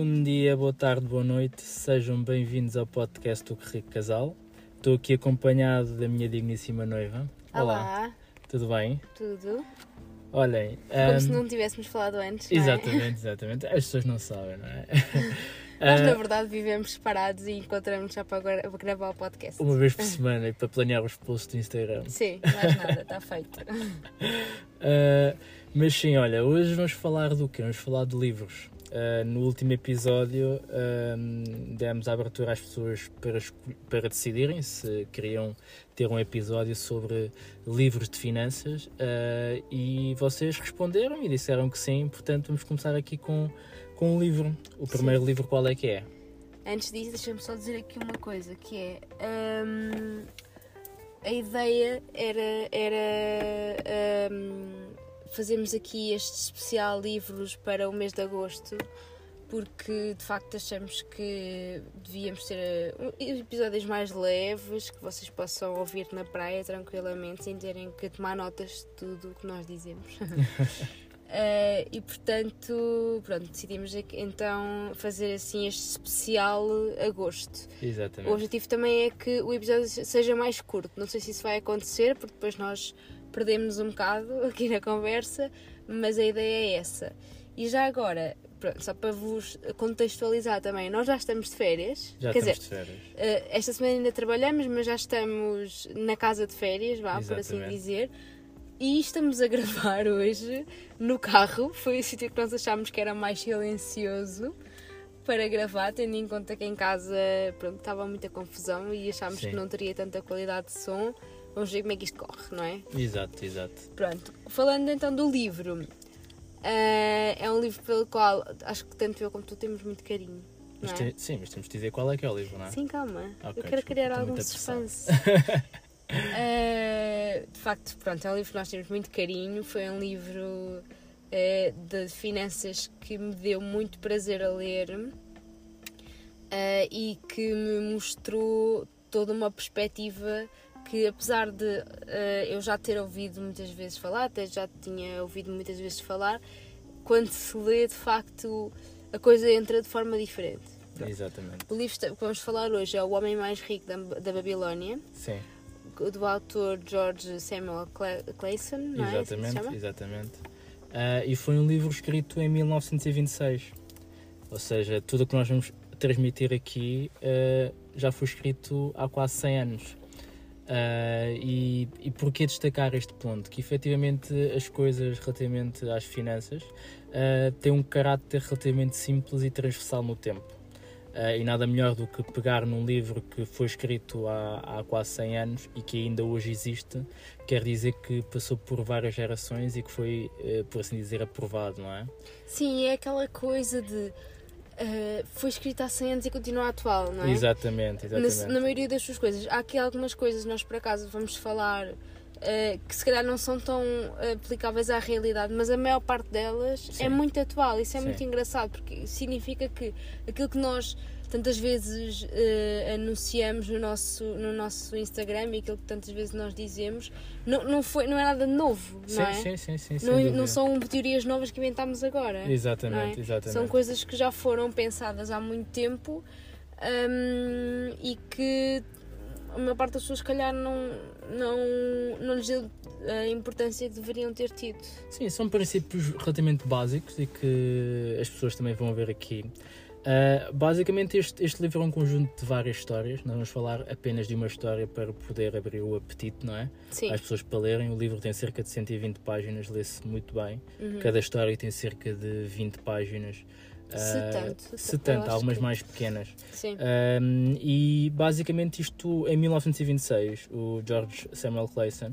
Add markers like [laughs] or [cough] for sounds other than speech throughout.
Bom dia, boa tarde, boa noite, sejam bem-vindos ao podcast do Que Rico Casal. Estou aqui acompanhado da minha digníssima noiva. Olá, tudo bem? tudo? Olhem. Como ahm, se não tivéssemos falado antes. é? Exatamente, [laughs] exatamente. As pessoas não sabem, não é? [laughs] Nós, Ah, na verdade, vivemos separados e encontramos já para, agora, para gravar o podcast. uma vez por [laughs] semana e para planear os posts do Instagram. Sim, mais nada, está feito. Uh, mas sim, olha, hoje vamos falar do quê? Vamos falar de livros. Uh, no último episódio um, demos a abertura às pessoas para, para decidirem se queriam ter um episódio sobre livros de finanças uh, e vocês responderam e disseram que sim, portanto vamos começar aqui com, com um livro. O primeiro livro qual é que é? Antes disso, deixa-me só dizer aqui uma coisa, que é... hum, a ideia era, era hum, fazermos aqui este especial livros para o mês de agosto, porque de facto achamos que devíamos ter uh, episódios mais leves, que vocês possam ouvir na praia tranquilamente, sem terem que tomar notas de tudo o que nós dizemos. [laughs] Eh, e portanto, pronto, decidimos então fazer assim este especial agosto. O Exatamente. objetivo também é que o episódio seja mais curto. Não sei se isso vai acontecer, porque depois nós perdemos um bocado [laughs] aqui na conversa, mas a ideia é essa. E já agora, pronto, só para vos contextualizar também, nós já estamos de férias. Já Quer estamos dizer, de férias. eh, esta semana ainda trabalhamos, mas já estamos na casa de férias, vá, por assim dizer. E estamos a gravar [laughs] hoje no carro. Foi o sítio que nós achámos que era mais silencioso para gravar, tendo em conta que em casa pronto, estava muita confusão e achámos Sim. que não teria tanta qualidade de som. Vamos ver como é que isto corre, não é? Exato, exato. Pronto, falando então do livro, eh, é um livro pelo qual acho que tanto eu como tu temos muito carinho. Mas é? tem- sim, mas temos de dizer qual é que é o livro, não é? Sim, calma. Ok, eu quero desculpa, criar algum suspense. [laughs] Eh, de facto, pronto, é um livro que nós temos muito carinho. Foi um livro eh, de finanças que me deu muito prazer a ler eh, e que me mostrou toda uma perspectiva que, apesar de eh, eu já ter ouvido muitas vezes falar, até já tinha ouvido muitas vezes falar, quando se lê, de facto, a coisa entra de forma diferente. Exatamente. O livro que vamos falar hoje é O Homem Mais Rico da, da Babilónia, Sim, do autor George Samuel Clayson, não é? Assim exatamente, exatamente. Ah, e foi um livro escrito em 1926. Ou seja, tudo o que nós vamos transmitir aqui ah, já foi escrito há quase 100 anos. Ah, e, e porquê destacar este ponto? Que efetivamente as coisas relativamente às finanças ah, têm um caráter relativamente simples e transversal no tempo. Ah, e nada melhor do que pegar num livro que foi escrito há, há quase 100 anos e que ainda hoje existe, quer dizer que passou por várias gerações e que foi, por assim dizer, aprovado, não é? Sim, é aquela coisa de. Eh, foi escrito há 100 anos e continua atual, não é? Exatamente, Na, exatamente. na maioria das suas coisas. Há aqui algumas coisas, nós por acaso vamos falar, eh, que se calhar não são tão eh, aplicáveis à realidade, mas a maior parte delas Sim. é muito atual. Isso é Sim. muito engraçado, porque significa que aquilo que nós tantas vezes eh, anunciamos no nosso, no nosso Instagram e aquilo que tantas vezes nós dizemos não, não, foi, não é nada novo, sim, não é? sim, sim, sim, não, dúvida. não são teorias novas que inventámos agora. Exatamente, não é? exatamente. São coisas que já foram pensadas há muito tempo hum, e que a maior parte das pessoas, se calhar, não, não, não lhes deu a importância que deveriam ter tido. Sim, são princípios relativamente básicos e que as pessoas também vão ver aqui. Ah, basicamente, este, este livro é um conjunto de várias histórias. Nós vamos falar apenas de uma história para poder abrir o apetite, não é? Sim. Às pessoas para lerem. O livro tem cerca de 120 páginas, lê-se muito bem. Uhum. Cada história tem cerca de 20 páginas. Se Ah, tanto. se tanto, algumas que- mais pequenas. Sim. Um, e basicamente isto em 1926 o George Samuel Clayson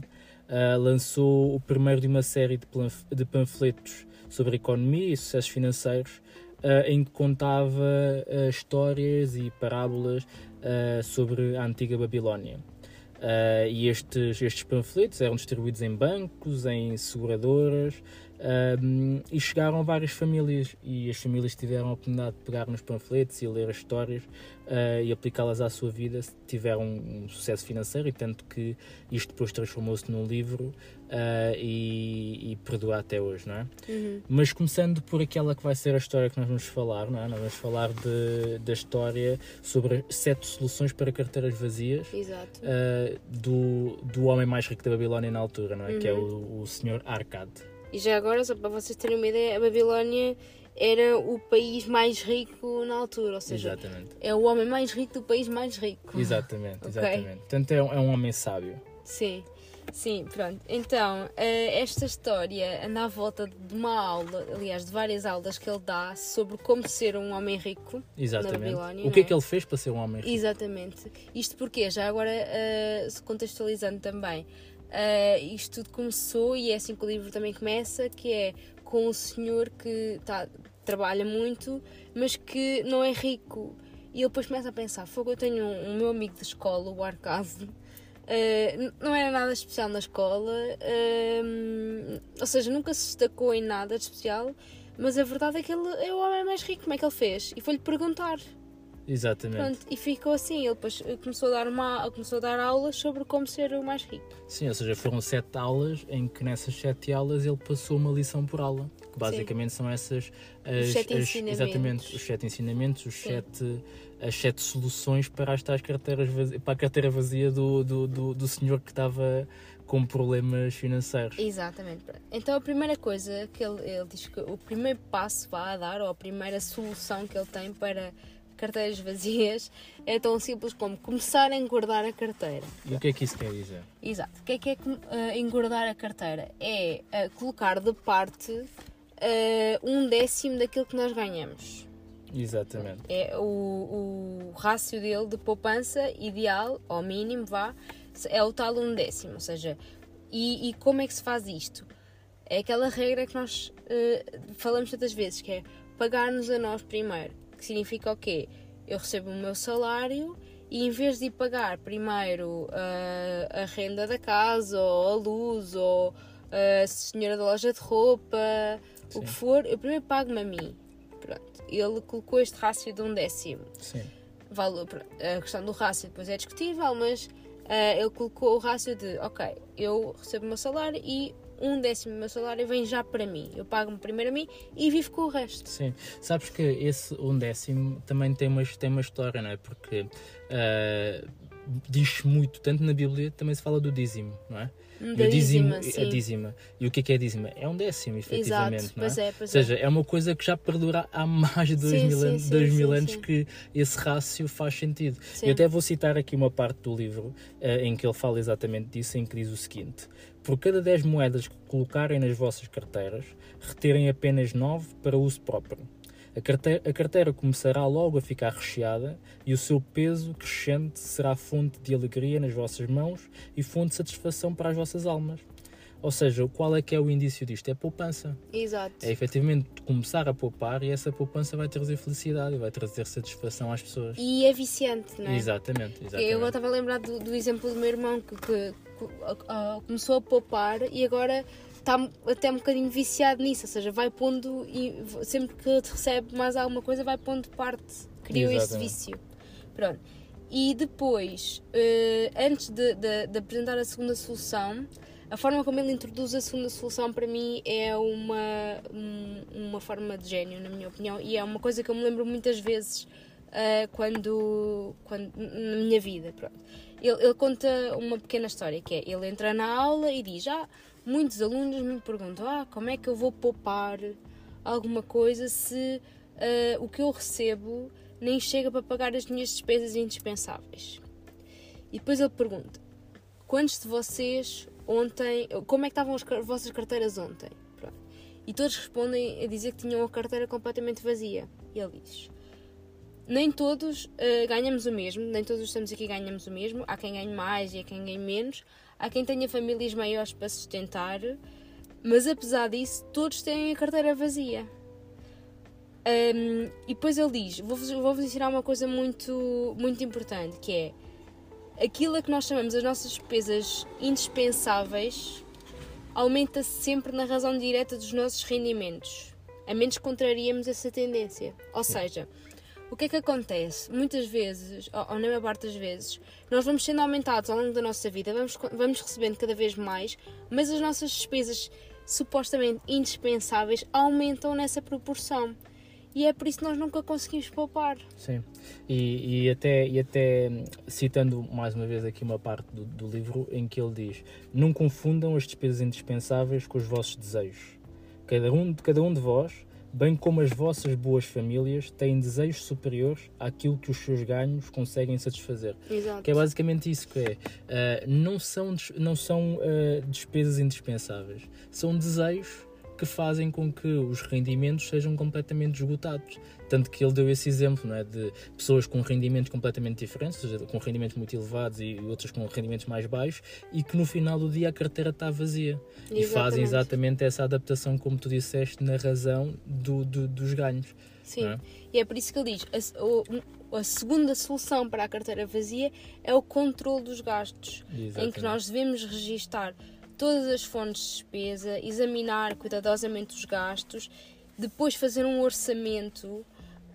uh, lançou o primeiro de uma série de, de panfletos sobre economia e sucessos financeiros uh, em que contava uh, histórias e parábolas uh, sobre a antiga Babilónia. E estes, estes panfletos eram distribuídos em bancos, em seguradoras, Um, e chegaram várias famílias e as famílias tiveram a oportunidade de pegar nos panfletos e ler as histórias uh, e aplicá-las à sua vida, tiveram um, sucesso financeiro e tanto que isto depois transformou-se num livro uh, e, e perdura até hoje, não é? Uhum. Mas começando por aquela que vai ser a história que nós vamos falar, não é? Nós vamos falar de, da história sobre sete soluções para carteiras vazias uh, do, do homem mais rico da Babilónia na altura, não é? Uhum. Que é o, o senhor Arcade. E já agora, só para vocês terem uma ideia, a Babilónia era o país mais rico na altura, ou seja, Exatamente. é o homem mais rico do país mais rico. [laughs] Exatamente, exatamente. Portanto, é, um- é um homem sábio. Sim, sim, pronto. Então, eh, esta história anda à volta de uma aula, aliás, de várias aulas que ele dá sobre como ser um homem rico. Exatamente. Babilónia, o que é não que ele fez para ser um homem rico? Exatamente. Isto porque, já agora, eh, contextualizando também, eh, isto tudo começou, e é assim que o livro também começa, que é com um senhor que tá, trabalha muito, mas que não é rico. E ele depois começa a pensar, fogo, eu tenho um, um meu amigo de escola, o Arcade, n- não era nada especial na escola, eh, ou seja, nunca se destacou em nada de especial, mas a verdade é que ele é o homem mais rico, como é que ele fez? E foi-lhe perguntar. Exatamente. Pronto, e ficou assim. Ele depois começou a dar, uma, começou a dar aulas sobre como ser o mais rico. Sim, ou seja, foram sete aulas em que nessas sete aulas ele passou uma lição por aula. Que basicamente são essas as, Os sete as- ensinamentos. exatamente os sete ensinamentos, os Sim. sete, as sete soluções para as tais carteiras para a carteira vazia do, do, do, do senhor que estava com problemas financeiros. Exatamente. Então a primeira coisa que ele, ele diz que o primeiro passo vá a dar, ou a primeira solução que ele tem para carteiras vazias, é tão simples como começar a engordar a carteira. E o que é que isso quer dizer? Exato. O que é que é eh, engordar a carteira? É eh, colocar de parte eh, um décimo daquilo que nós ganhamos. Exatamente. É o, o rácio dele de poupança ideal, ao mínimo, vá, é o tal um décimo. Ou seja, e, e como é que se faz isto? É aquela regra que nós falamos tantas vezes, que é pagar-nos a nós primeiro. Que significa o quê? Eu recebo o meu salário e em vez de pagar primeiro eh, a renda da casa, ou a luz, ou eh, a senhora da loja de roupa, o Sim. que for, eu primeiro pago-me a mim. Pronto. Ele colocou este rácio de um décimo. Sim. Valor, a questão do rácio depois é discutível, mas ah, ele colocou o rácio de, ok, eu recebo o meu salário e um décimo do meu salário vem já para mim. Eu pago-me primeiro a mim e vivo com o resto. Sim, sabes que esse um décimo também tem uma, tem uma história, não é? Porque ah, diz-se muito, tanto na Bíblia também se fala do dízimo, não é? E o dízimo, dízima, sim. a dízima. E o que é que é dízima? É um décimo, efetivamente, Exato, não é? pois é, Ou pois seja, é uma coisa que já perdura há mais de dois Sim, mil, sim, anos, sim, dois mil anos que esse rácio faz sentido. Eu até vou citar aqui uma parte do livro eh, em que ele fala exatamente disso, em que diz o seguinte: Por cada 10 moedas que colocarem nas vossas carteiras, retirem apenas 9 para uso próprio. A carteira, a carteira começará logo a ficar recheada e o seu peso crescente será fonte de alegria nas vossas mãos e fonte de satisfação para as vossas almas. Ou seja, qual é que é o indício disto? É a poupança. Exato. É efetivamente começar a poupar e essa poupança vai trazer felicidade e vai trazer satisfação às pessoas. E é viciante, não é? Exatamente, Eu exatamente. agora estava a lembrar do, do exemplo do meu irmão que, que- que, ah, começou a poupar e agora está até um bocadinho viciado nisso, ou seja, vai pondo e sempre que recebe mais alguma coisa vai pondo parte, criou esse vício. Pronto. E depois, eh, antes de, de- de apresentar a segunda solução, a forma como ele introduz a segunda solução para mim é uma, um- uma forma de gênio, na minha opinião, e é uma coisa que eu me lembro muitas vezes ah, quando, quando na minha vida. Pronto. Ele, ele conta uma pequena história que é ele entra na aula e diz: Ah, muitos alunos me perguntam: Ah, como é que eu vou poupar alguma coisa se ah, o que eu recebo nem chega para pagar as minhas despesas indispensáveis? E depois ele pergunta: Quantos de vocês ontem. Como é que estavam as vossas carteiras ontem? E todos respondem a dizer que tinham a carteira completamente vazia. E ele diz: Nem todos eh, ganhamos o mesmo, nem todos estamos aqui ganhamos o mesmo. Há quem ganhe mais e há quem ganhe menos. Há quem tenha famílias maiores para sustentar. Mas apesar disso, todos têm a carteira vazia. Ahm, e depois ele diz: Vou-vos vou ensinar uma coisa muito, muito importante, que é aquilo a que nós chamamos as nossas despesas indispensáveis aumenta sempre na razão direta dos nossos rendimentos, a menos que contrariemos essa tendência. Ou seja, o que é que acontece? Muitas vezes, ou, na maior parte das vezes, nós vamos sendo aumentados ao longo da nossa vida, vamos, vamos recebendo cada vez mais, mas as nossas despesas supostamente indispensáveis aumentam nessa proporção. E é por isso que nós nunca conseguimos poupar. Sim. E, e, até, e até citando mais uma vez aqui uma parte do, do livro em que ele diz: Não confundam as despesas indispensáveis com os vossos desejos. Cada um, cada um de vós, bem como as vossas boas famílias, têm desejos superiores àquilo que os seus ganhos conseguem satisfazer. Exato. Que é basicamente isso que é. Uh, não são, não são uh, despesas indispensáveis, são desejos que fazem com que os rendimentos sejam completamente esgotados. Tanto que ele deu esse exemplo não é, de pessoas com rendimentos completamente diferentes, ou seja, com rendimentos muito elevados e outras com rendimentos mais baixos, e que no final do dia a carteira está vazia. Exatamente. E fazem exatamente essa adaptação, como tu disseste, na razão do, do dos ganhos. Sim, é? e é por isso que ele diz: a, a, segunda solução para a carteira vazia é o controle dos gastos, exatamente. em que nós devemos registar todas as fontes de despesa, examinar cuidadosamente os gastos, depois fazer um orçamento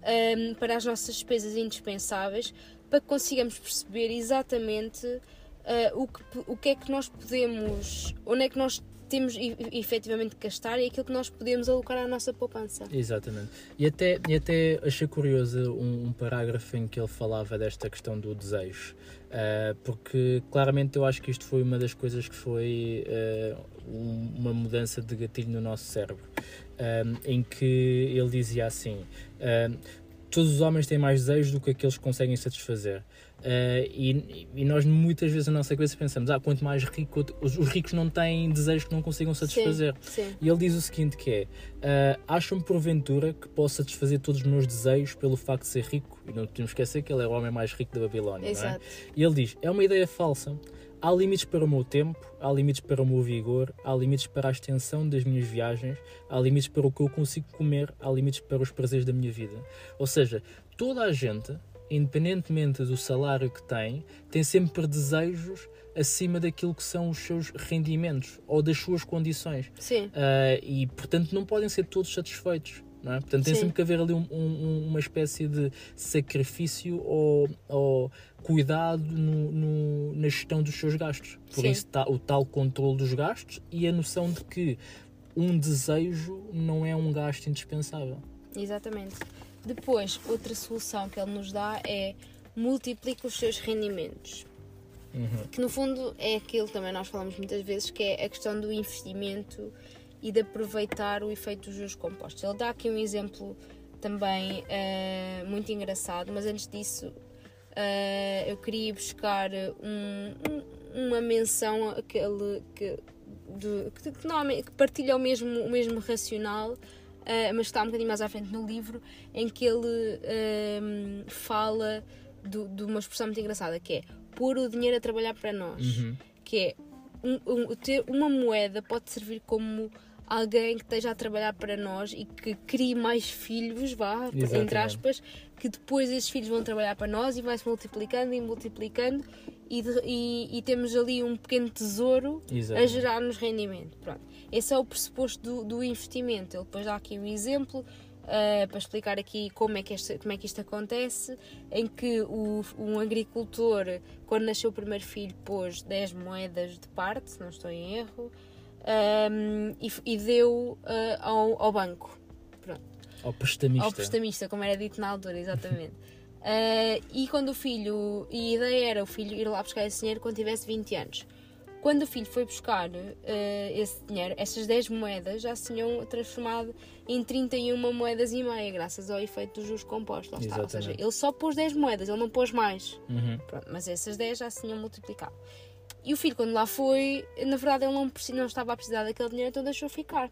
um, para as nossas despesas indispensáveis, para que consigamos perceber exatamente uh, o, que, o que é que nós podemos, onde é que nós temos efetivamente que gastar e aquilo que nós podemos alocar à nossa poupança. Exatamente. E até, e até achei curioso um, um parágrafo em que ele falava desta questão do desejo. Uh, porque claramente eu acho que isto foi uma das coisas que foi uh, uma mudança de gatilho no nosso cérebro, uh, em que ele dizia assim: todos os homens têm mais desejos do que aqueles que conseguem satisfazer. Uh, e, e, nós muitas vezes na nossa cabeça pensamos, ah, quanto mais rico, os, os ricos não têm desejos que não consigam satisfazer. Sim, sim. E ele diz o seguinte que é, uh, acham porventura que posso satisfazer todos os meus desejos pelo facto de ser rico? E não podemos esquecer que ele é o homem mais rico da Babilónia, Exato. não é? E ele diz, é uma ideia falsa. Há limites para o meu tempo, há limites para o meu vigor, há limites para a extensão das minhas viagens, há limites para o que eu consigo comer, há limites para os prazeres da minha vida. Ou seja, toda a gente independentemente do salário que tem, tem sempre desejos acima daquilo que são os seus rendimentos ou das suas condições. Sim. Uh, e, portanto, não podem ser todos satisfeitos. Não é? Portanto, tem Sim. sempre que haver ali um, um, uma espécie de sacrifício ou, ou cuidado no, no, na gestão dos seus gastos. Por Sim. isso, tá, o tal controle dos gastos e a noção de que um desejo não é um gasto indispensável. Exatamente. Depois, outra solução que ele nos dá é multiplica os seus rendimentos. Uhum. Que no fundo é aquilo que também nós falamos muitas vezes, que é a questão do investimento e de aproveitar o efeito dos juros compostos. Ele dá aqui um exemplo também uh, muito engraçado, mas antes disso uh, eu queria buscar um, um, uma menção aquele que, que, que, que partilha o mesmo, o mesmo racional uh, mas está um bocadinho mais à frente no livro, em que ele uh, fala do, de uma expressão muito engraçada, que é pôr o dinheiro a trabalhar para nós. Uhum. Que é um, um, ter uma moeda pode servir como alguém que esteja a trabalhar para nós e que crie mais filhos, vá, Exatamente. entre aspas, que depois esses filhos vão trabalhar para nós e vai-se multiplicando e multiplicando e, de, e, e, temos ali um pequeno tesouro Exatamente. a gerar-nos rendimento. Pronto. Esse é o pressuposto do, do investimento. Ele depois dá aqui um exemplo uh, para explicar aqui como é, que este, como é que isto acontece, em que o, um agricultor, quando nasceu o primeiro filho, pôs 10 moedas de parte, se não estou em erro, um, e, e, deu uh, ao, ao, banco. Pronto. Ao prestamista. Ao prestamista, como era dito na altura, exatamente. uh, [laughs] e quando o filho, e a ideia era o filho ir lá buscar esse dinheiro quando tivesse 20 anos. Quando o filho foi buscar uh, esse dinheiro, essas 10 moedas já se tinham transformado em 31 moedas e meia, graças ao efeito dos juros compostos. Lá está. Ou seja, ele só pôs 10 moedas, ele não pôs mais. Uhum. Pronto, mas essas 10 já se tinham multiplicado. E o filho, quando lá foi, na verdade ele não, não estava a precisar daquele dinheiro, então deixou ficar.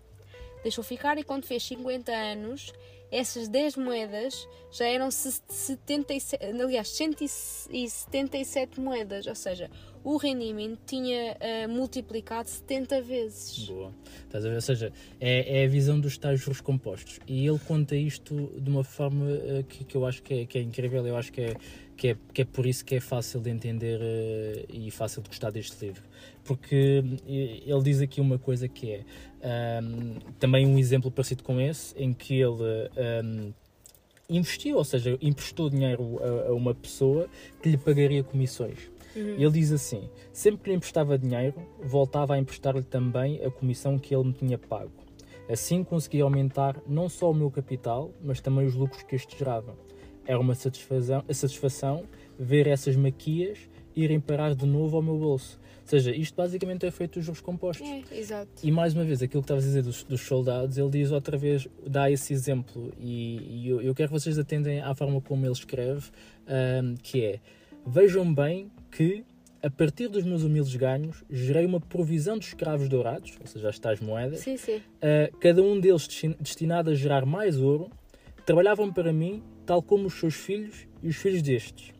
Deixou ficar e quando fez 50 anos, essas 10 moedas já eram 77, aliás, 177 moedas. Ou seja, o rendimento tinha uh, multiplicado 70 vezes. Boa. Estás a ver? Ou seja, é, é a visão dos juros compostos. E ele conta isto de uma forma uh, que, que eu acho que é, que é incrível, eu acho que é, que, é, que é por isso que é fácil de entender uh, e fácil de gostar deste livro. Porque ele diz aqui uma coisa que é um, também um exemplo parecido com esse, em que ele. Um, investiu, ou seja, emprestou dinheiro a uma pessoa que lhe pagaria comissões. Uhum. Ele diz assim: sempre que lhe emprestava dinheiro, voltava a emprestar-lhe também a comissão que ele me tinha pago. Assim conseguia aumentar não só o meu capital, mas também os lucros que este gerava. Era uma satisfação, satisfação ver essas maquias irem parar de novo ao meu bolso. Ou seja, isto basicamente é feito dos juros compostos. É, exato. E mais uma vez, aquilo que estavas a dizer dos, dos, soldados, ele diz outra vez, dá esse exemplo. E, e eu, eu, quero que vocês atendem à forma como ele escreve, um, que é, vejam bem que a partir dos meus humildes ganhos, gerei uma provisão de escravos dourados, ou seja, as tais moedas, sim, sim. Uh, cada um deles destinado a gerar mais ouro, trabalhavam para mim, tal como os seus filhos e os filhos destes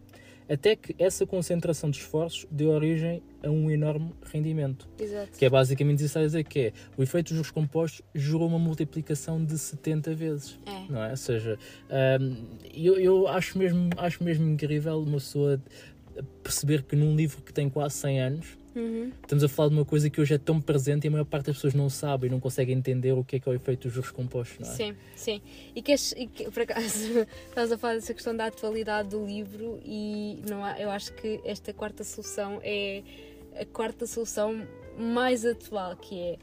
até que essa concentração de esforços deu origem a um enorme rendimento. Exato. Que é basicamente isso a dizer que é, o efeito dos juros compostos gerou uma multiplicação de 70 vezes. É. Não é? Ou seja, um, eu, eu acho, mesmo, acho mesmo incrível uma pessoa perceber que num livro que tem quase 100 anos, Uhum. Estamos a falar de uma coisa que hoje é tão presente e a maior parte das pessoas não sabe e não consegue entender o que é que é o efeito dos juros compostos, não é? Sim, sim. E, que, e que por acaso, [laughs] estás a falar dessa questão da atualidade do livro e não há, eu acho que esta quarta solução é a quarta solução mais atual, que é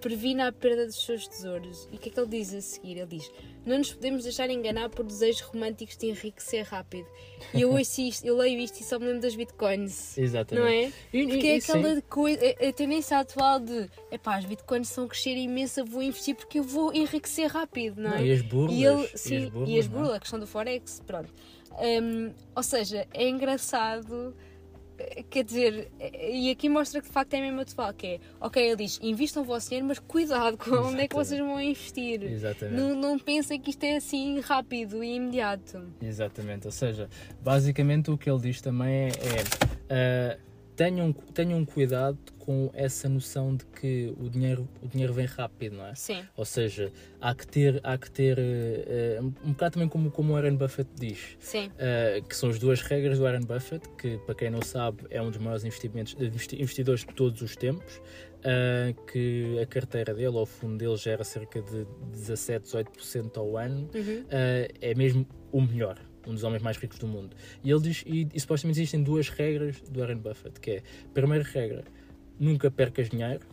previna a perda dos seus tesouros. E o que é que ele diz a seguir? Ele diz: Não nos podemos deixar enganar por desejos românticos de enriquecer rápido. E eu isto, eu leio isto e só me lembro das bitcoins. Exatamente. Não é? E, porque e, é aquela sim. coisa, a, a tendência atual de epá, as bitcoins estão a crescer imenso, eu vou investir porque eu vou enriquecer rápido, não é? Não, e as burlas. E ele, sim, e as burlas, e as é? burlas, a questão do Forex, pronto. Um, ou seja, é engraçado quer dizer, e aqui mostra que de facto é mesmo atual, que é, ok, ele diz, invistam o vosso dinheiro, mas cuidado com onde é que vocês vão investir. Exatamente. Não, não pensem que isto é assim rápido e imediato. Exatamente, ou seja, basicamente o que ele diz também é, é uh, tenham, tenham cuidado com essa noção de que o dinheiro, o dinheiro vem rápido, não é? Sim. Ou seja, há que ter, há que ter uh, um bocado também como, como o Warren Buffett diz, Sim. uh, que são as duas regras do Warren Buffett, que para quem não sabe é um dos maiores investimentos, investidores de todos os tempos, uh, que a carteira dele, ou o fundo dele, gera cerca de 17, 18% ao ano, Uhum. é mesmo o melhor um dos homens mais ricos do mundo. E ele diz, e, e supostamente existem duas regras do Warren Buffett, que é, a primeira regra, nunca percas dinheiro,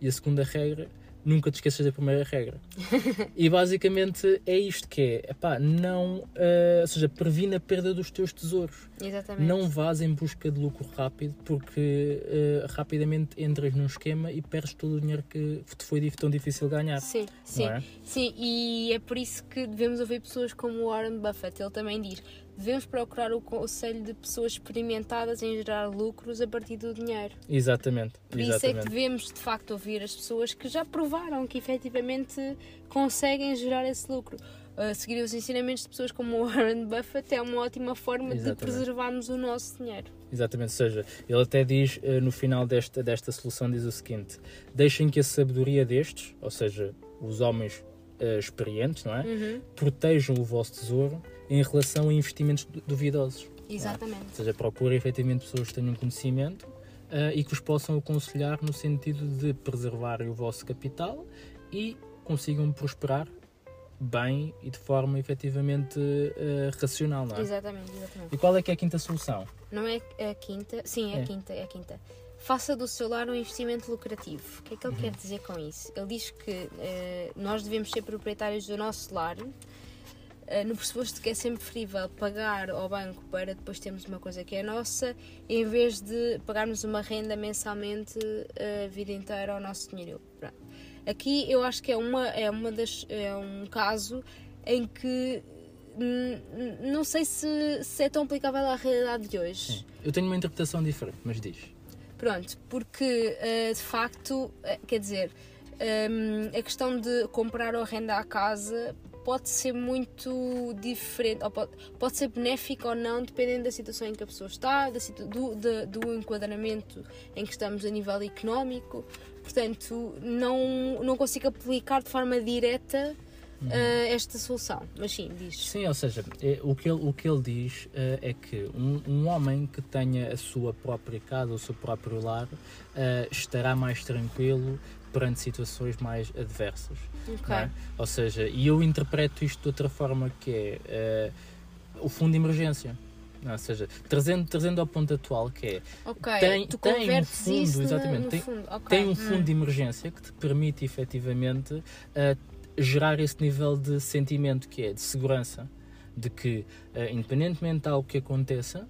e a segunda regra, nunca te esqueças da primeira regra. [laughs] e basicamente é isto que é, epá, não, uh, ou seja, previne a perda dos teus tesouros. Exatamente. Não vás em busca de lucro rápido, porque uh, rapidamente entras num esquema e perdes todo o dinheiro que te foi tão difícil ganhar. Sim, sim, é? sim, e é por isso que devemos ouvir pessoas como Warren Buffett. Ele também diz: devemos procurar o conselho de pessoas experimentadas em gerar lucros a partir do dinheiro. Exatamente. Por isso exatamente. é que devemos de facto ouvir as pessoas que já provaram que efetivamente conseguem gerar esse lucro. Uh, seguir os ensinamentos de pessoas como Warren Buffett é uma ótima forma Exatamente. de preservarmos o nosso dinheiro. Exatamente, ou seja, ele até diz uh, no final desta, desta solução diz o seguinte: deixem que a sabedoria destes, ou seja, os homens uh, experientes, não é? Uhum. Protejam o vosso tesouro em relação a investimentos duvidosos. Exatamente. Ou seja, procurem efetivamente pessoas que tenham conhecimento uh, e que os possam aconselhar no sentido de preservarem o vosso capital e consigam prosperar bem e de forma efetivamente uh, racional, não é? Exatamente, exatamente. E qual é que é a quinta solução? Não é a quinta? Sim, é, É. a quinta, é a quinta. Faça do seu lar um investimento lucrativo. O que é que ele quer dizer com isso? Ele diz que eh, nós devemos ser proprietários do nosso lar, eh, no pressuposto que é sempre preferível pagar ao banco para depois termos uma coisa que é nossa, em vez de pagarmos uma renda mensalmente eh, a vida inteira ao nosso dinheiro. Pronto. Aqui eu acho que é, uma, é, uma das, é um caso em que hum, não sei se, se é tão aplicável à realidade de hoje. Eu tenho uma interpretação diferente, mas diz. Pronto, porque eh, de facto, eh, quer dizer, hum, a questão de comprar ou arrendar a casa pode ser muito diferente, ou pode, pode ser benéfico ou não, dependendo da situação em que a pessoa está, da, do, do, do enquadramento em que estamos a nível económico. Portanto, não, não consigo aplicar de forma direta uh, esta solução. Mas sim, diz. Sim, ou seja, é, o, que ele, o que ele diz uh, é que um, um, homem que tenha a sua própria casa, o seu próprio lar, uh, estará mais tranquilo perante situações mais adversas. Okay. É? Ou seja, e eu interpreto isto de outra forma que é o fundo de emergência. Ou seja, trazendo, trazendo ao ponto atual que é okay, tem, tem um fundo, exatamente, tem, fundo. Okay. tem um fundo hum. de emergência que te permite efetivamente uh, gerar esse nível de sentimento que é de segurança, de que, uh, independentemente de algo que aconteça,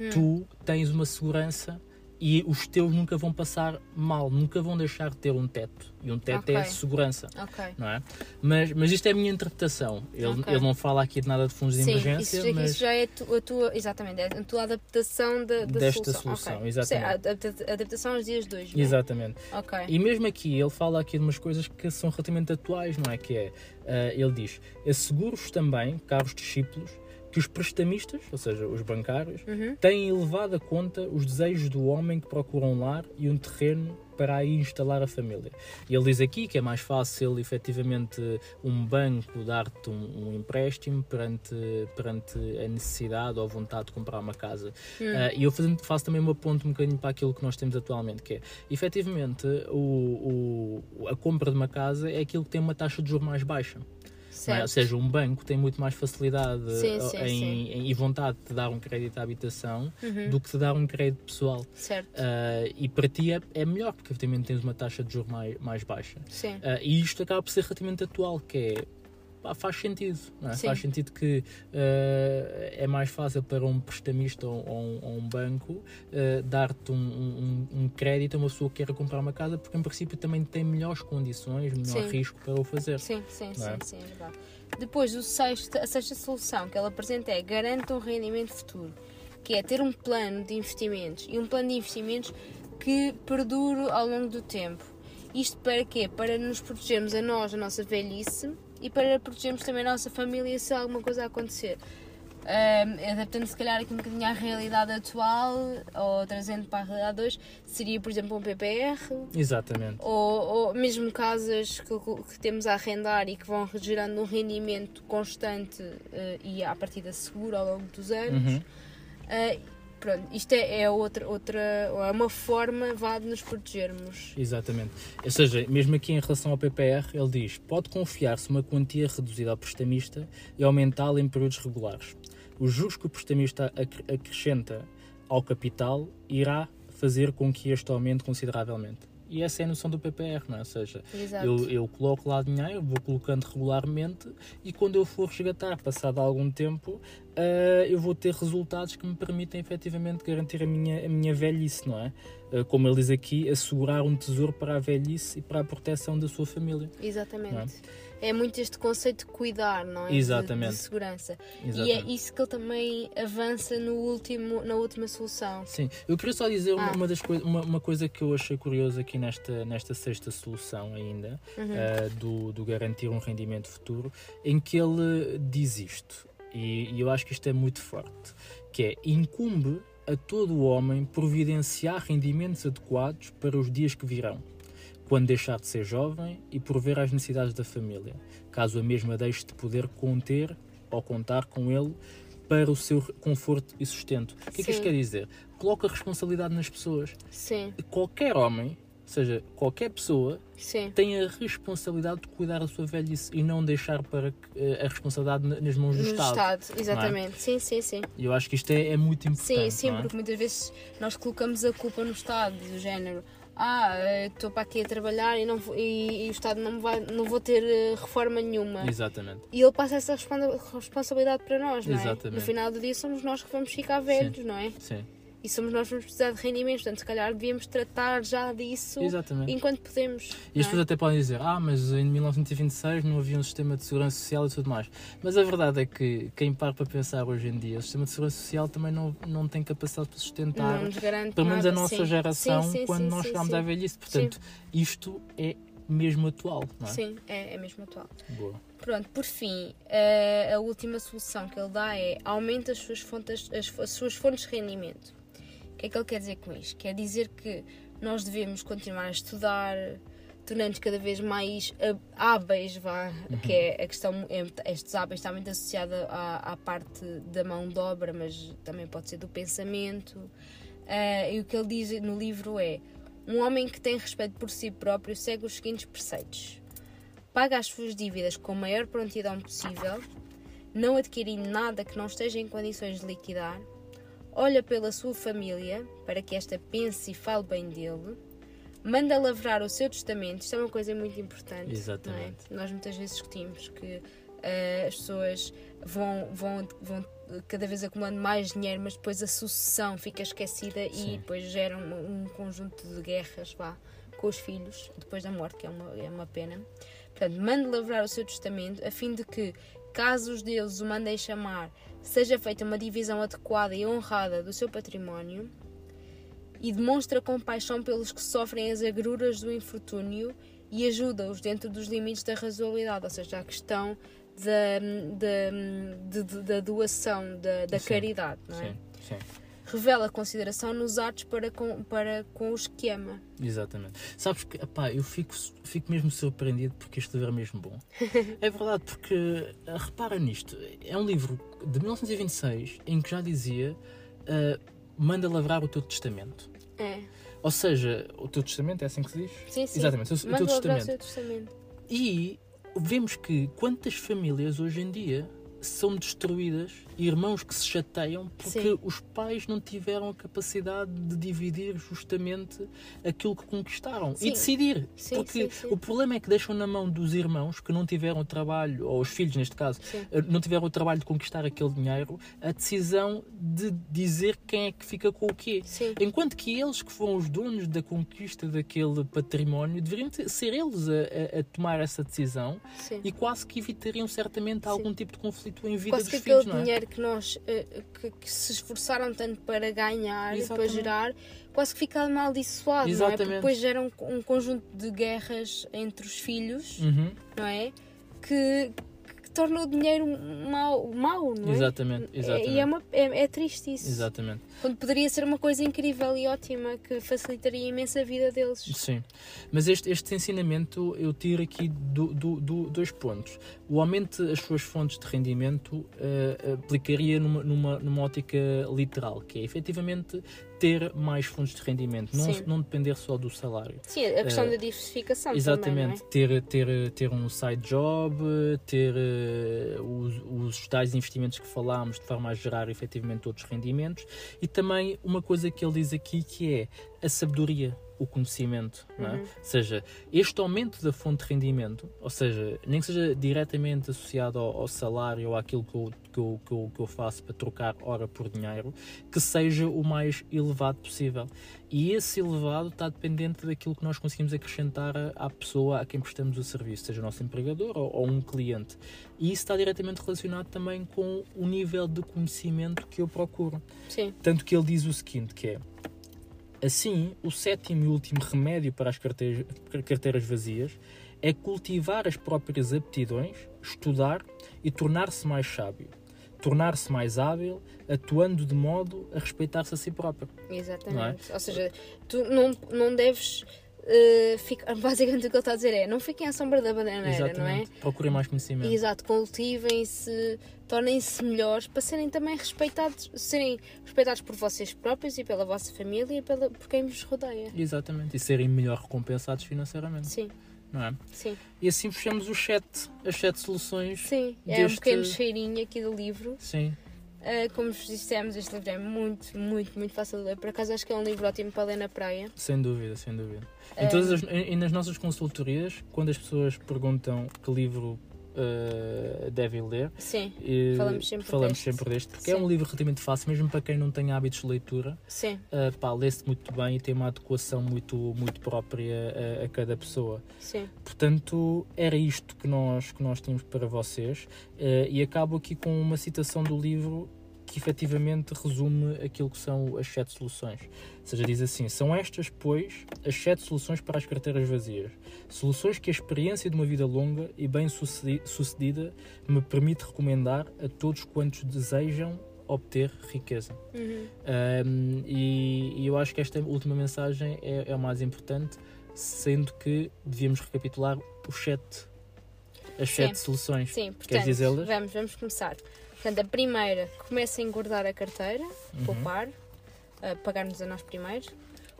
hum. tu tens uma segurança e os teus nunca vão passar mal, nunca vão deixar de ter um teto. E um teto okay. é segurança. Okay. Não é? Mas, mas isto é a minha interpretação. Ele, okay. ele não fala aqui de nada de fundos Sim, de emergência. Isso, mas... isso já é a tua, exatamente, é a tua adaptação da, da desta solução. solução exatamente. a adaptação aos dias de hoje. É? Exatamente. Okay. E mesmo aqui, ele fala aqui de umas coisas que são relativamente atuais, não é? Que é, uh, ele diz, asseguros também, caros discípulos, que os prestamistas, ou seja, os bancários, uhum. têm elevado a conta os desejos do homem que procura um lar e um terreno para aí instalar a família. E ele diz aqui que é mais fácil, efetivamente, um banco dar-te um, um, empréstimo perante, perante a necessidade ou a vontade de comprar uma casa. Uh, e eu faço, também uma ponto um bocadinho para aquilo que nós temos atualmente, que é, efetivamente, o, o, a compra de uma casa é aquilo que tem uma taxa de juros mais baixa. É? Ou seja, um banco tem muito mais facilidade sim, sim, em, sim. Em, e vontade de dar um crédito à habitação uhum. do que de dar um crédito pessoal. Certo. Uh, e para ti é, é melhor, porque efetivamente tens uma taxa de juros mais, mais baixa. Sim. Uh, e isto acaba por ser relativamente atual, que é pá, faz sentido. É? Faz sentido que uh, é mais fácil para um prestamista ou, ou, ou um banco uh, dar-te um, um, um, crédito a uma pessoa que queira comprar uma casa, porque em princípio também tem melhores condições, menor sim. risco para o fazer. Sim, sim, é? sim, sim, é verdade. Depois, o sexto, a sexta solução que ela apresenta é garanta um rendimento futuro, que é ter um plano de investimentos e um plano de investimentos que perdure ao longo do tempo. Isto para quê? Para nos protegermos a nós, a nossa velhice, e para protegermos também a nossa família se alguma coisa acontecer. Um, adaptando se calhar aqui um bocadinho à realidade atual ou trazendo para a realidade hoje, seria por exemplo um PPR. Exatamente. Ou, ou mesmo casas que, que, temos a arrendar e que vão gerando um rendimento constante uh, e à partida seguro ao longo dos anos. Uhum. Uh, pronto, isto é, é, outra, outra, é uma forma vá, de nos protegermos. Exatamente. Ou seja, mesmo aqui em relação ao PPR, ele diz: pode confiar-se uma quantia reduzida ao prestamista e aumentá-la em períodos regulares. Os juros que o prestamista acrescenta ao capital irá fazer com que este aumente consideravelmente. E essa é a noção do PPR, não é? Ou seja, eu, eu coloco lá dinheiro, vou colocando regularmente e quando eu for resgatar, passado algum tempo, uh, eu vou ter resultados que me permitem efetivamente garantir a minha, a minha velhice, não é? Uh, como ele diz aqui, assegurar um tesouro para a velhice e para a proteção da sua família. Exatamente é muito este conceito de cuidar, não é? Exatamente. De, de segurança. Exatamente. E é isso que ele também avança no último, na última solução. Sim, eu queria só dizer ah. uma, das coisas, uma, uma, coisa que eu achei curiosa aqui nesta, nesta sexta solução ainda, uhum. uh, do, do garantir um rendimento futuro, em que ele diz isto, e, e eu acho que isto é muito forte, que é incumbe a todo o homem providenciar rendimentos adequados para os dias que virão quando deixar de ser jovem e prover às necessidades da família, caso a mesma deixe de poder conter ou contar com ele para o seu conforto e sustento. O que é que isto quer dizer? Coloca responsabilidade nas pessoas. Sim. Qualquer homem, seja, qualquer pessoa, Sim. tem a responsabilidade de cuidar da sua velhice e não deixar para eh, a responsabilidade nas mãos do no Estado. Estado. Exatamente. É? Sim, sim, sim. E eu acho que isto é, é muito importante. Sim, sim, é? porque muitas vezes nós colocamos a culpa no Estado, do género ah, estou para aqui a trabalhar e, não, e, e, o Estado não, vai, não vou ter eh, reforma nenhuma. Exatamente. E ele passa essa responsabilidade para nós, não é? Exatamente. No final do dia somos nós que vamos ficar velhos, Sim. não é? Sim e somos nós que vamos precisar de rendimentos, portanto, se calhar devíamos tratar já disso Exatamente. enquanto podemos. E as pessoas é? até podem dizer, ah, mas em 1926 não havia um sistema de segurança social e tudo mais. Mas a verdade é que quem para para pensar hoje em dia, o sistema de segurança social também não, não tem capacidade para sustentar, pelo menos nada. a nossa sim. geração, sim, sim, quando nós chegarmos à velhice. Portanto, isto é mesmo atual, não é? Sim, é, é mesmo atual. Boa. Pronto, por fim, a, a última solução que ele dá é aumenta as suas fontes, as, as suas fontes de rendimento. Que é que ele quer dizer com isto? Quer dizer que nós devemos continuar a estudar, tornando-nos cada vez mais há- hábeis, vá, que é a questão, é, estes hábeis está muito associada à, à parte da mão de obra, mas também pode ser do pensamento. Ah, e o que ele diz no livro é: um homem que tem respeito por si próprio segue os seguintes preceitos: paga as suas dívidas com a maior prontidão possível, não adquirindo nada que não esteja em condições de liquidar, olha pela sua família para que esta pense e fale bem dele, manda lavrar o seu testamento, isto é uma coisa muito importante. Exatamente. não é? Nós muitas vezes discutimos que eh, as pessoas vão, vão, vão cada vez acumulando mais dinheiro, mas depois a sucessão fica esquecida Sim. e depois gera um, um conjunto de guerras vá, com os filhos, depois da morte, que é uma, é uma pena. Portanto, mande lavrar o seu testamento a fim de que, caso os deuses o mandem chamar, seja feita uma divisão adequada e honrada do seu património e demonstra compaixão pelos que sofrem as agruras do infortúnio e ajuda-os dentro dos limites da razoabilidade, ou seja, a questão da, da, da doação, da, da caridade, não é? Sim, sim. Revela consideração nos atos para com, para com os que ama. Exatamente. Sabes que, epá, eu fico, fico mesmo surpreendido porque este livro é mesmo bom. [laughs] é verdade, porque, ah, repara nisto, é um livro de 1926 em que já dizia ah, manda lavrar o teu testamento. É. Ou seja, o teu testamento é assim que se diz? Sim, sim. Exatamente, o, o teu lavrar o testamento. seu testamento. E vemos que quantas famílias hoje em dia são destruídas, irmãos que se chateiam porque Sim. os pais não tiveram a capacidade de dividir justamente aquilo que conquistaram Sim. e decidir. Sim, porque o problema é que deixam na mão dos irmãos que não tiveram o trabalho, ou os filhos neste caso, eh, não tiveram o trabalho de conquistar aquele dinheiro, a decisão de dizer quem é que fica com o quê. Sim. Enquanto que eles que foram os donos da conquista daquele património deveriam ser eles a, a- tomar essa decisão e quase que evitariam certamente algum tipo de conflito em vida Quase dos filhos, não é? Que nós eh, que, que se esforçaram tanto para ganhar e para gerar, quase que fica amaldiçoado, não é? Porque depois gera um, um conjunto de guerras entre os filhos, Uhum, não é? Que torna o dinheiro mau, mau não é? Exatamente, exatamente. E é, uma, é, é triste isso. Exatamente. Quando poderia ser uma coisa incrível e ótima que facilitaria imenso a vida deles. Sim. Mas este, este ensinamento eu tiro aqui do, do- do- dois pontos. O aumento das suas fontes de rendimento eh, aplicaria numa, numa, numa ótica literal, que é efetivamente ter mais fontes de rendimento, não, não depender só do salário. Sim, a questão Eh, da diversificação Exatamente, também, ter, ter, ter um side job, ter eh, os, os tais investimentos que falámos de forma a gerar efetivamente outros rendimentos e também uma coisa que ele diz aqui que é a sabedoria, o conhecimento, não é? Uhum. Ou seja, este aumento da fonte de rendimento, ou seja, nem que seja diretamente associado ao, ao salário ou àquilo que eu, que, eu, que, eu, que eu faço para trocar hora por dinheiro, que seja o mais elevado possível. E esse elevado está dependente daquilo que nós conseguimos acrescentar à- pessoa a quem prestamos o serviço, seja o nosso empregador ou, ou um cliente. E isso está diretamente relacionado também com o nível de conhecimento que eu procuro. Sim, Tanto que ele diz o seguinte, que é Assim, o sétimo e último remédio para as carteiras, carteiras vazias é cultivar as próprias aptidões, estudar e tornar-se mais sábio, tornar-se mais hábil, atuando de modo a respeitar-se a si próprio. exatamente. Ou seja, tu não, não deves eh, ficar. [laughs] Basicamente o que ele está a dizer é: não fiquem à sombra da bananeira, não é? Exatamente. Procurem mais conhecimento. Exato, cultivem-se, tornem-se melhores para serem também respeitados, serem respeitados por vocês próprios e pela vossa família e pela, por quem vos rodeia. Exatamente. E serem melhor recompensados financeiramente. Sim, Não é? sim, E assim fechamos os sete, as sete soluções. sim. É um Deste- pequeno cheirinho aqui do livro. Sim. Ah, como vos dissemos, este livro é muito, muito, muito fácil de ler. Por acaso acho que é um livro ótimo para ler na praia. Sem dúvida, sem dúvida. É. Em todas as, e nas nossas consultorias, quando as pessoas perguntam que livro uh, devem ler, Sim, eh, Falamos sempre falamos deste. sempre deste, porque é Sim. um livro relativamente fácil, mesmo para quem não tem hábitos de leitura, sim, uh, pá, lê-se muito bem e tem uma adequação muito, muito própria a, a cada pessoa. sim. Portanto, era isto que nós, que nós tínhamos para vocês uh, e acabo aqui com uma citação do livro que efetivamente resume aquilo que são as sete soluções. Ou seja, diz assim: são estas, pois, as sete soluções para as carteiras vazias. Soluções que a experiência de uma vida longa e bem sucedida me permite recomendar a todos quantos desejam obter riqueza. Uhum. Um, e, e, eu acho que esta última mensagem é, é a mais importante, sendo que devíamos recapitular os sete, as Sim. sete soluções. Sim, portanto, vamos, vamos começar. Portanto, a primeira, começa a engordar a carteira, uhum. poupar, uh, pagar-nos a nós primeiro.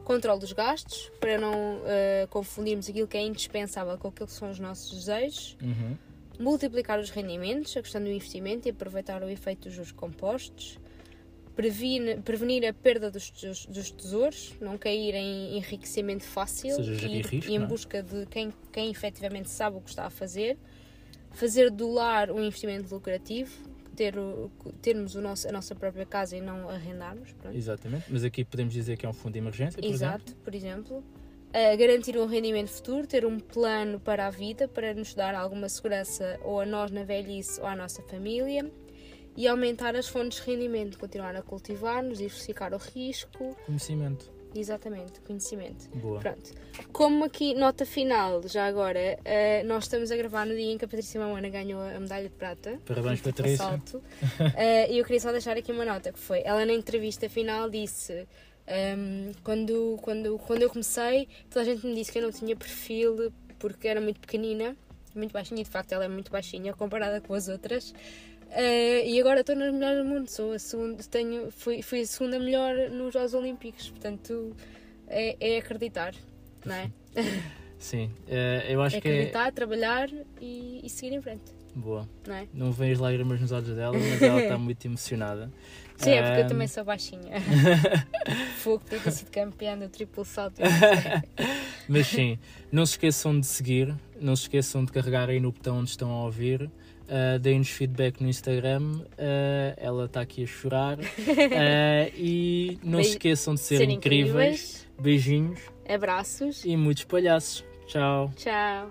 Controle dos gastos, para não uh, confundirmos aquilo que é indispensável com aquilo que são os nossos desejos. Uhum multiplicar os rendimentos, a questão do investimento e aproveitar o efeito dos juros compostos, prevenir, prevenir a perda dos, dos, dos, tesouros, não cair em enriquecimento fácil e, risco, e, em é? busca de quem, quem efetivamente sabe o que está a fazer, fazer do lar um investimento lucrativo, ter termos o nosso, a nossa própria casa e não arrendarmos. Pronto. Exatamente, mas aqui podemos dizer que é um fundo de emergência, por Exato, exemplo. por exemplo a garantir um rendimento futuro, ter um plano para a vida, para nos dar alguma segurança ou a nós na velhice ou à nossa família e aumentar as fontes de rendimento, continuar a cultivar-nos, diversificar o risco. Conhecimento. Exatamente, conhecimento. Boa. Pronto. Como aqui, nota final, já agora, uh, nós estamos a gravar no dia em que a Patrícia Mamona ganhou a medalha de prata. Parabéns, Patrícia. Eh, e uh, eu queria só deixar aqui uma nota, que foi, ela na entrevista final disse um, quando, quando, quando eu comecei, toda a gente me disse que eu não tinha perfil porque era muito pequenina, muito baixinha, de facto ela é muito baixinha comparada com as outras. Uh, e agora estou nas melhores do mundo, sou a segunda, tenho, fui, fui a segunda melhor nos Jogos Olímpicos, portanto é, é acreditar, não é? [laughs] Sim, uh, eu acho é que é. Acreditar, trabalhar e, e, seguir em frente. Boa. Não, é? não vejo lágrimas nos olhos dela, mas ela está [laughs] muito emocionada. Sim, é porque eu também sou baixinha. [laughs] Fogo, ter sido campeã do triplo salto. Mas sim, não se esqueçam de seguir, não se esqueçam de carregar aí no botão onde estão a ouvir. Uh, Deem-nos feedback no Instagram. Uh, ela está aqui a chorar. Uh, [laughs] e não Be se esqueçam de ser, ser incríveis. incríveis. Beijinhos. Abraços. E muitos palhaços. Tchau. Tchau.